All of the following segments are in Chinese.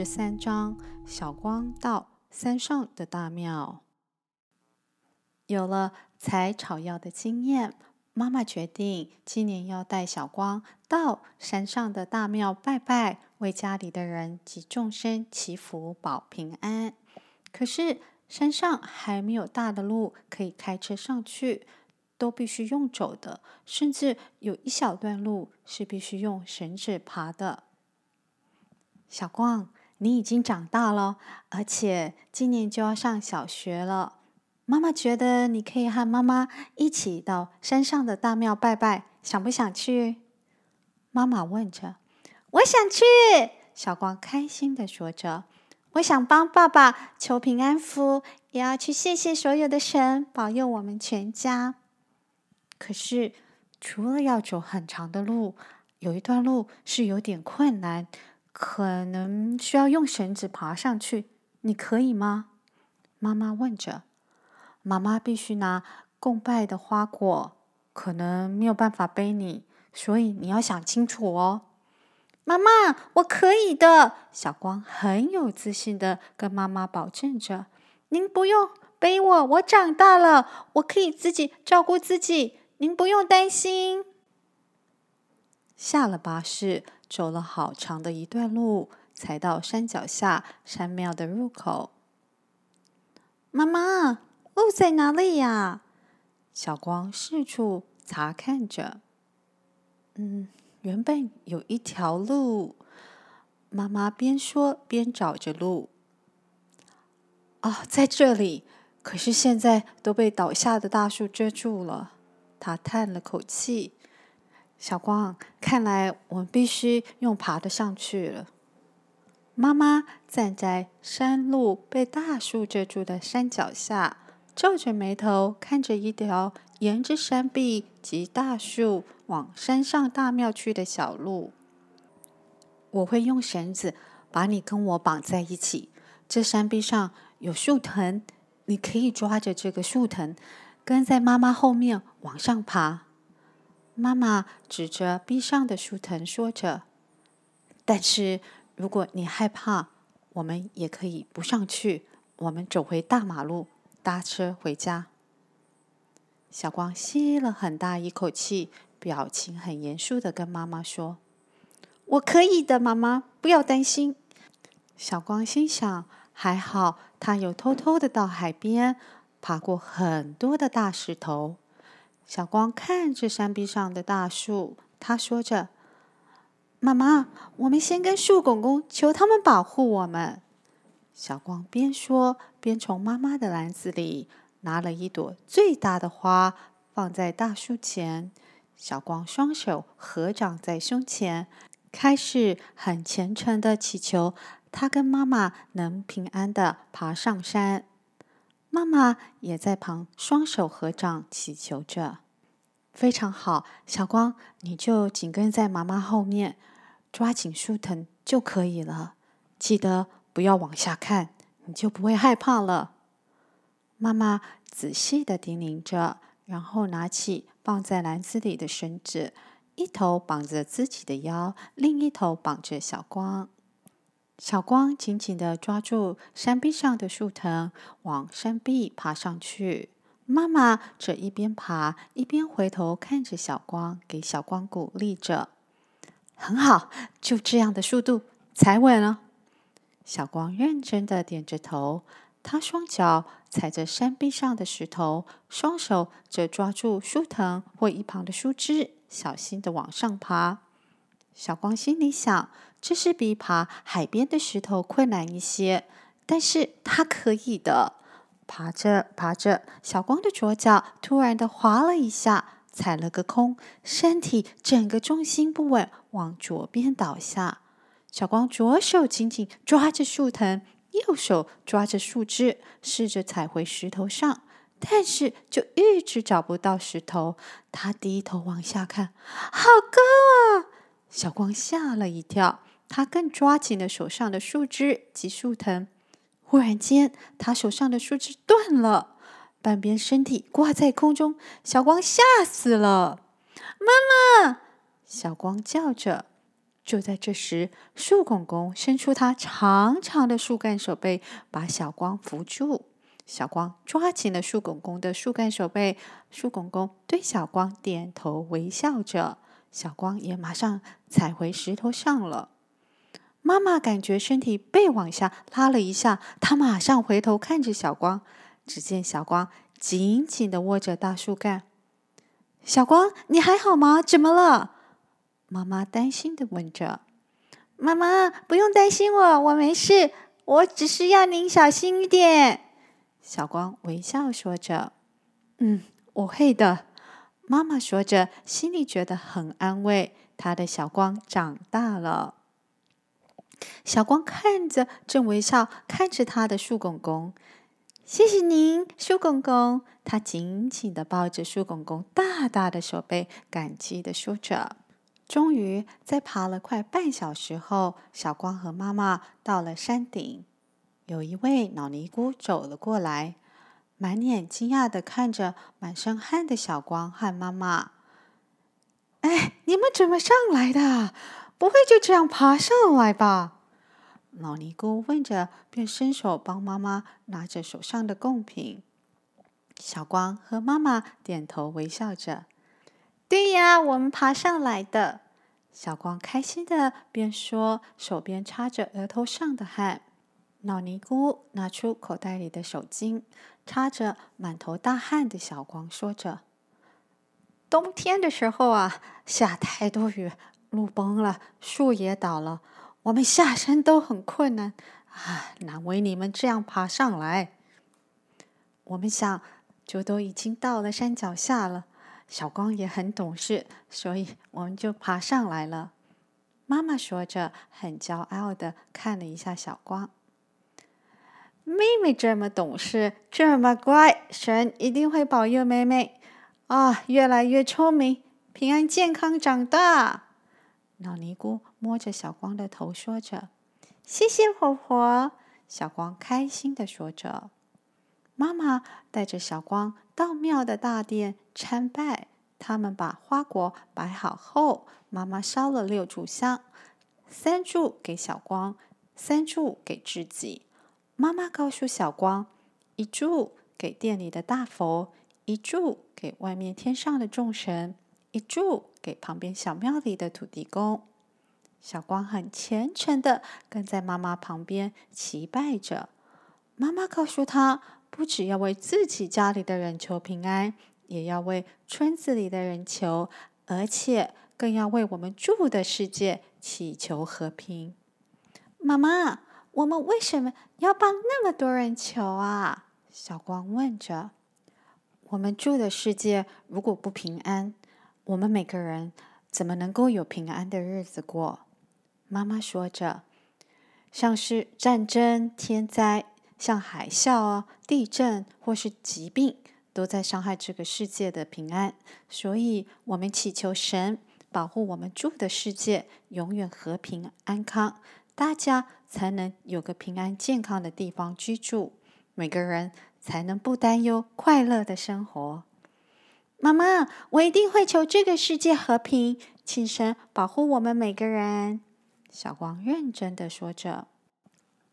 十三章：小光到山上的大庙。有了采草药的经验，妈妈决定今年要带小光到山上的大庙拜拜，为家里的人及众生祈福保平安。可是山上还没有大的路可以开车上去，都必须用走的，甚至有一小段路是必须用绳子爬的。小光，你已经长大了，而且今年就要上小学了。妈妈觉得你可以和妈妈一起到山上的大庙拜拜，想不想去？妈妈问着。我想去。小光开心地说着。我想帮爸爸求平安符，也要去谢谢所有的神保佑我们全家。可是，除了要走很长的路，有一段路是有点困难。可能需要用绳子爬上去，你可以吗？妈妈问着。妈妈必须拿供拜的花果，可能没有办法背你，所以你要想清楚哦。妈妈，我可以的。小光很有自信的跟妈妈保证着：“您不用背我，我长大了，我可以自己照顾自己，您不用担心。”下了巴士。走了好长的一段路，才到山脚下山庙的入口。妈妈，路在哪里呀？小光四处查看着。嗯，原本有一条路。妈妈边说边找着路。哦，在这里。可是现在都被倒下的大树遮住了。她叹了口气。小光，看来我们必须用爬的上去了。妈妈站在山路被大树遮住的山脚下，皱着眉头看着一条沿着山壁及大树往山上大庙去的小路。我会用绳子把你跟我绑在一起。这山壁上有树藤，你可以抓着这个树藤，跟在妈妈后面往上爬。妈妈指着壁上的树藤说着：“但是如果你害怕，我们也可以不上去。我们走回大马路，搭车回家。”小光吸了很大一口气，表情很严肃的跟妈妈说：“我可以的，妈妈，不要担心。”小光心想：还好他有偷偷的到海边，爬过很多的大石头。小光看着山壁上的大树，他说着：“妈妈，我们先跟树公公求他们保护我们。”小光边说边从妈妈的篮子里拿了一朵最大的花，放在大树前。小光双手合掌在胸前，开始很虔诚的祈求他跟妈妈能平安的爬上山。妈妈也在旁双手合掌祈求着。非常好，小光，你就紧跟在妈妈后面，抓紧树藤就可以了。记得不要往下看，你就不会害怕了。妈妈仔细的叮咛着，然后拿起放在篮子里的绳子，一头绑着自己的腰，另一头绑着小光。小光紧紧地抓住山壁上的树藤，往山壁爬上去。妈妈则一边爬一边回头看着小光，给小光鼓励着：“很好，就这样的速度，踩稳了。”小光认真的点着头，他双脚踩着山壁上的石头，双手则抓住树藤或一旁的树枝，小心的往上爬。小光心里想：这是比爬海边的石头困难一些，但是他可以的。爬着爬着，小光的左脚突然的滑了一下，踩了个空，身体整个重心不稳，往左边倒下。小光左手紧紧抓着树藤，右手抓着树枝，试着踩回石头上，但是就一直找不到石头。他低头往下看，好高啊！小光吓了一跳，他更抓紧了手上的树枝及树藤。忽然间，他手上的树枝断了，半边身体挂在空中。小光吓死了！妈妈！小光叫着。就在这时，树公公伸出他长长的树干手背，把小光扶住。小光抓紧了树公公的树干手背，树公公对小光点头微笑着，小光也马上踩回石头上了。妈妈感觉身体被往下拉了一下，她马上回头看着小光，只见小光紧紧地握着大树干。小光，你还好吗？怎么了？妈妈担心地问着。妈妈，不用担心我，我没事，我只是要您小心一点。小光微笑说着：“嗯，我会的。”妈妈说着，心里觉得很安慰。她的小光长大了。小光看着正微笑看着他的树公公，谢谢您，树公公。他紧紧地抱着树公公大大的手背，感激地说着。终于，在爬了快半小时后，小光和妈妈到了山顶。有一位老尼姑走了过来，满脸惊讶地看着满身汗的小光和妈妈。“哎，你们怎么上来的？不会就这样爬上来吧？”老尼姑问着，便伸手帮妈妈拿着手上的贡品。小光和妈妈点头微笑着：“对呀，我们爬上来的。”小光开心的边说，手边擦着额头上的汗。老尼姑拿出口袋里的手巾，擦着满头大汗的小光，说着：“冬天的时候啊，下太多雨，路崩了，树也倒了，我们下山都很困难啊，难为你们这样爬上来。我们想，就都已经到了山脚下了。小光也很懂事，所以我们就爬上来了。”妈妈说着，很骄傲的看了一下小光。妹妹这么懂事，这么乖，神一定会保佑妹妹啊，越来越聪明，平安健康长大。老尼姑摸着小光的头，说着：“谢谢婆婆。”小光开心地说着。妈妈带着小光到庙的大殿参拜。他们把花果摆好后，妈妈烧了六炷香，三炷给小光，三炷给自己。妈妈告诉小光：“一炷给店里的大佛，一炷给外面天上的众神，一柱给旁边小庙里的土地公。”小光很虔诚地跟在妈妈旁边祈拜着。妈妈告诉他：“不只要为自己家里的人求平安，也要为村子里的人求，而且更要为我们住的世界祈求和平。”妈妈。我们为什么要帮那么多人求啊？小光问着。我们住的世界如果不平安，我们每个人怎么能够有平安的日子过？妈妈说着。像是战争、天灾，像海啸啊、地震或是疾病，都在伤害这个世界的平安。所以，我们祈求神保护我们住的世界永远和平安康。大家才能有个平安健康的地方居住，每个人才能不担忧，快乐的生活。妈妈，我一定会求这个世界和平，请神保护我们每个人。小光认真的说着。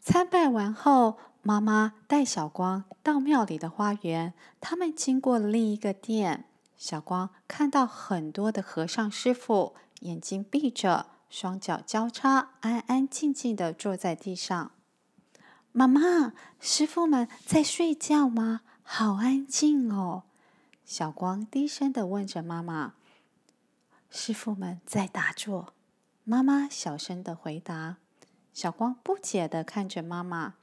参拜完后，妈妈带小光到庙里的花园，他们经过了另一个殿，小光看到很多的和尚师傅，眼睛闭着。双脚交叉，安安静静的坐在地上。妈妈，师傅们在睡觉吗？好安静哦。小光低声的问着妈妈。师傅们在打坐。妈妈小声的回答。小光不解的看着妈妈，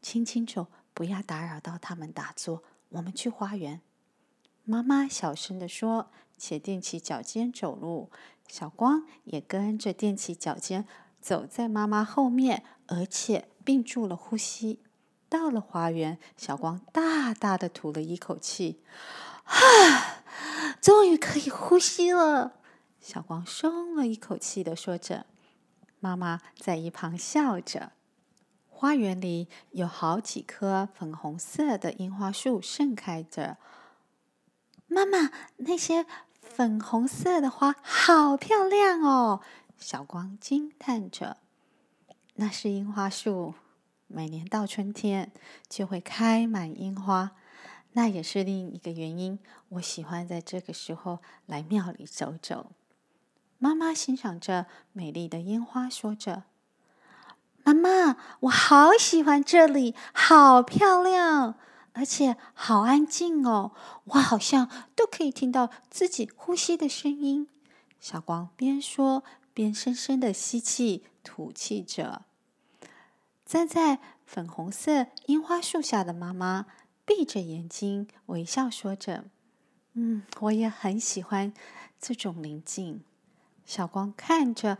轻轻走，不要打扰到他们打坐。我们去花园。妈妈小声的说，且踮起脚尖走路。小光也跟着踮起脚尖，走在妈妈后面，而且屏住了呼吸。到了花园，小光大大的吐了一口气，啊，终于可以呼吸了。小光松了一口气的说着，妈妈在一旁笑着。花园里有好几棵粉红色的樱花树盛开着。妈妈，那些。粉红色的花好漂亮哦！小光惊叹着：“那是樱花树，每年到春天就会开满樱花。那也是另一个原因，我喜欢在这个时候来庙里走走。”妈妈欣赏着美丽的烟花，说着：“妈妈，我好喜欢这里，好漂亮，而且好安静哦，我好像都可以听到自己呼吸的声音。”小光边说。边深深的吸气、吐气着，站在粉红色樱花树下的妈妈闭着眼睛微笑说着：“嗯，我也很喜欢这种宁静。”小光看着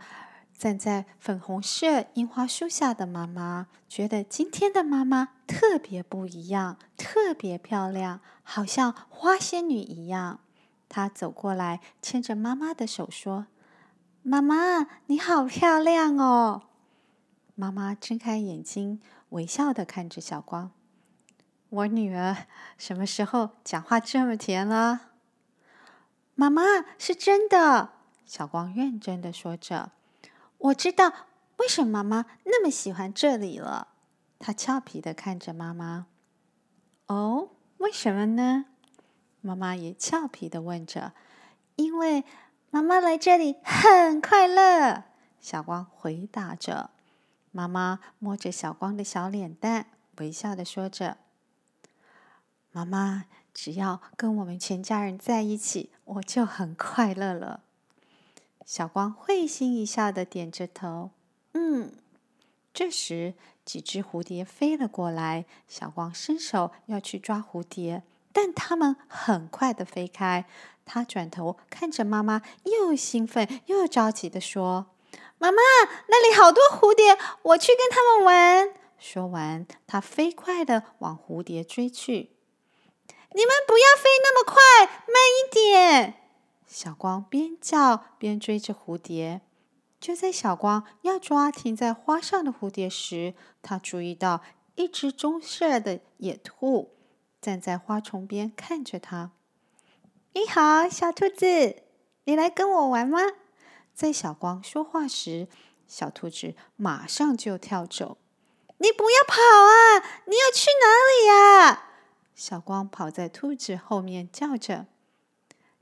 站在粉红色樱花树下的妈妈，觉得今天的妈妈特别不一样，特别漂亮，好像花仙女一样。她走过来，牵着妈妈的手说。妈妈，你好漂亮哦！妈妈睁开眼睛，微笑的看着小光。我女儿什么时候讲话这么甜了？妈妈，是真的。小光认真的说着。我知道为什么妈妈那么喜欢这里了。她俏皮的看着妈妈。哦，为什么呢？妈妈也俏皮的问着。因为。妈妈来这里很快乐，小光回答着。妈妈摸着小光的小脸蛋，微笑的说着：“妈妈只要跟我们全家人在一起，我就很快乐了。”小光会心一笑的点着头：“嗯。”这时，几只蝴蝶飞了过来，小光伸手要去抓蝴蝶，但它们很快的飞开。他转头看着妈妈，又兴奋又着急地说：“妈妈，那里好多蝴蝶，我去跟他们玩。”说完，他飞快地往蝴蝶追去。“你们不要飞那么快，慢一点！”小光边叫边追着蝴蝶。就在小光要抓停在花上的蝴蝶时，他注意到一只棕色的野兔站在花丛边看着他。你好，小兔子，你来跟我玩吗？在小光说话时，小兔子马上就跳走。你不要跑啊！你要去哪里呀？小光跑在兔子后面叫着：“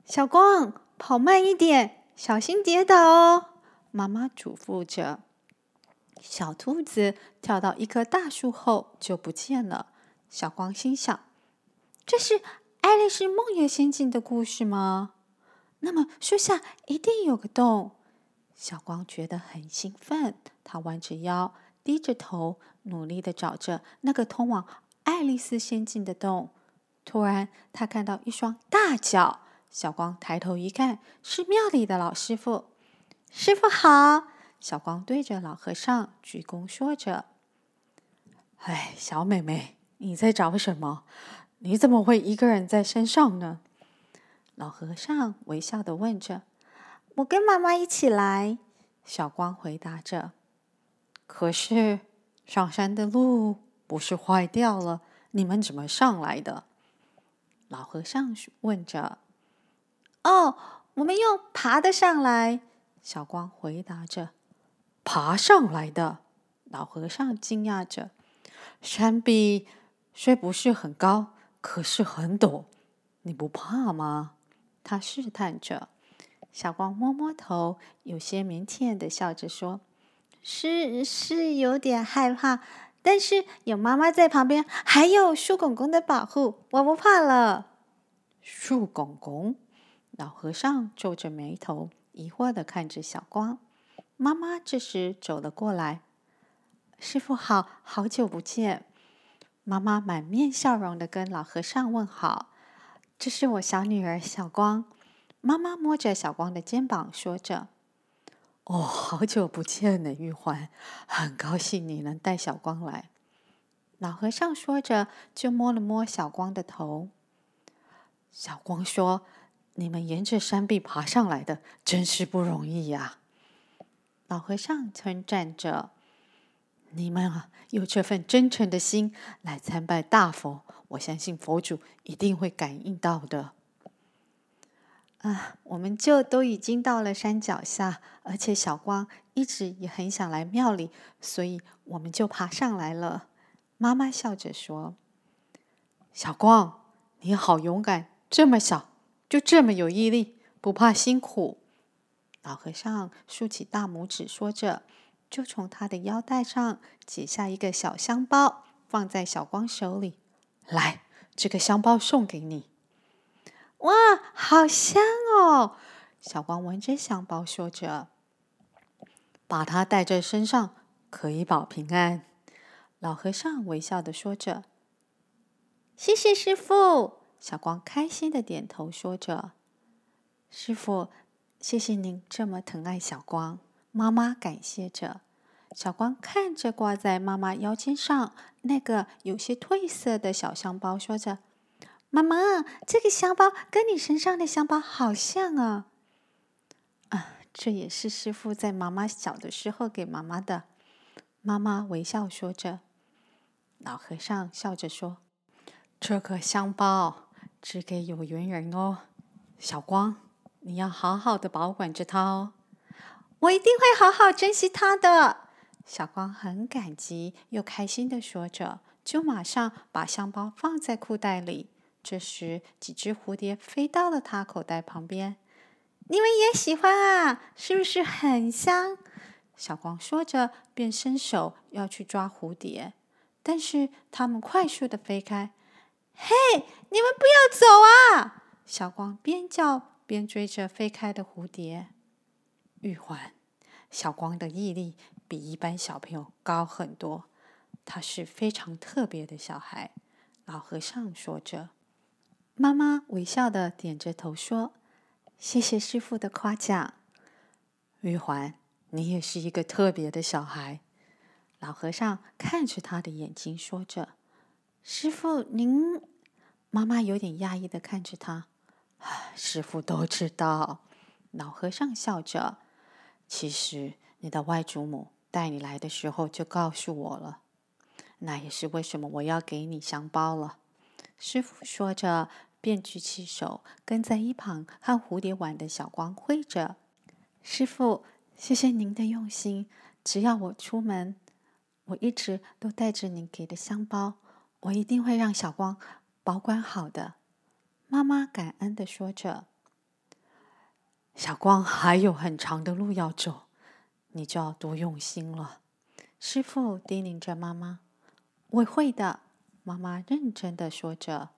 小光，跑慢一点，小心跌倒哦！”妈妈嘱咐着。小兔子跳到一棵大树后就不见了。小光心想：“这是。”爱丽丝梦游仙境的故事吗？那么树下一定有个洞。小光觉得很兴奋，他弯着腰，低着头，努力的找着那个通往爱丽丝仙境的洞。突然，他看到一双大脚。小光抬头一看，是庙里的老师傅。师傅好！小光对着老和尚鞠躬说着：“哎，小妹妹，你在找什么？”你怎么会一个人在山上呢？老和尚微笑的问着。我跟妈妈一起来。小光回答着。可是上山的路不是坏掉了？你们怎么上来的？老和尚问着。哦，我们用爬的上来。小光回答着。爬上来的？老和尚惊讶着。山壁虽不是很高。可是很陡，你不怕吗？他试探着。小光摸摸头，有些腼腆的笑着说：“是是有点害怕，但是有妈妈在旁边，还有树公公的保护，我不怕了。”树公公，老和尚皱着眉头，疑惑的看着小光。妈妈这时走了过来：“师傅好，好久不见。”妈妈满面笑容的跟老和尚问好：“这是我小女儿小光。”妈妈摸着小光的肩膀说着：“哦，好久不见了，玉环，很高兴你能带小光来。”老和尚说着，就摸了摸小光的头。小光说：“你们沿着山壁爬上来的，真是不容易呀。”老和尚称赞着。你们啊，有这份真诚的心来参拜大佛，我相信佛祖一定会感应到的。啊，我们就都已经到了山脚下，而且小光一直也很想来庙里，所以我们就爬上来了。”妈妈笑着说：“小光，你好勇敢，这么小就这么有毅力，不怕辛苦。”老和尚竖起大拇指，说着，就从他的腰带上解下一个小香包，放在小光手里。来，这个香包送给你。哇，好香哦！小光闻着香包，说着：“把它带在身上，可以保平安。”老和尚微笑的说着：“谢谢师傅。”小光开心的点头，说着：“师傅。”谢谢您这么疼爱小光，妈妈感谢着。小光看着挂在妈妈腰间上那个有些褪色的小香包，说着：“妈妈，这个香包跟你身上的香包好像啊！”啊，这也是师傅在妈妈小的时候给妈妈的。妈妈微笑说着。老和尚笑着说：“这个香包只给有缘人哦，小光。”你要好好的保管着它哦，我一定会好好珍惜它的。小光很感激又开心的说着，就马上把香包放在裤袋里。这时，几只蝴蝶飞到了他口袋旁边。你们也喜欢啊？是不是很香？小光说着，便伸手要去抓蝴蝶，但是它们快速的飞开。嘿，你们不要走啊！小光边叫。边追着飞开的蝴蝶，玉环，小光的毅力比一般小朋友高很多，他是非常特别的小孩。老和尚说着，妈妈微笑的点着头说：“谢谢师傅的夸奖。”玉环，你也是一个特别的小孩。老和尚看着他的眼睛说着：“师傅，您……”妈妈有点讶异的看着他。师傅都知道，老和尚笑着。其实你的外祖母带你来的时候就告诉我了，那也是为什么我要给你香包了。师傅说着，便举起手，跟在一旁和蝴蝶玩的小光挥着。师傅，谢谢您的用心。只要我出门，我一直都带着您给的香包，我一定会让小光保管好的。妈妈感恩的说着：“小光还有很长的路要走，你就要多用心了。”师傅叮咛着妈妈：“我会的。”妈妈认真的说着。